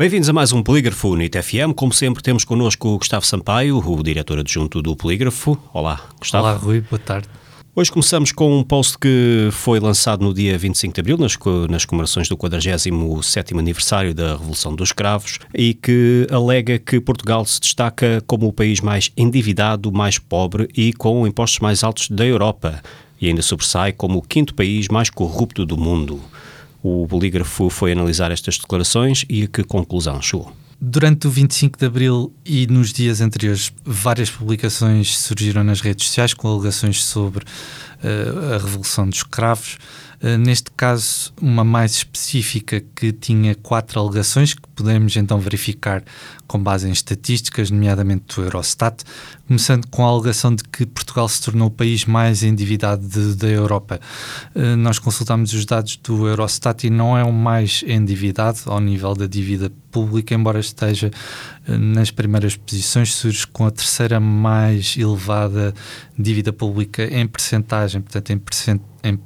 Bem-vindos a mais um Polígrafo NIT FM. Como sempre, temos connosco o Gustavo Sampaio, o diretor adjunto do Polígrafo. Olá, Gustavo. Olá, Rui, boa tarde. Hoje começamos com um post que foi lançado no dia 25 de abril, nas, nas comemorações do 47 aniversário da Revolução dos Escravos, e que alega que Portugal se destaca como o país mais endividado, mais pobre e com impostos mais altos da Europa, e ainda sobressai como o quinto país mais corrupto do mundo. O bolígrafo foi analisar estas declarações e a que conclusão chegou? Durante o 25 de Abril e nos dias anteriores, várias publicações surgiram nas redes sociais com alegações sobre uh, a Revolução dos Escravos. Uh, neste caso, uma mais específica que tinha quatro alegações que podemos então verificar com base em estatísticas, nomeadamente do Eurostat, começando com a alegação de que Portugal se tornou o país mais endividado de, da Europa. Uh, nós consultámos os dados do Eurostat e não é o mais endividado ao nível da dívida pública, embora esteja uh, nas primeiras posições, surge com a terceira mais elevada dívida pública em percentagem, portanto em, percent em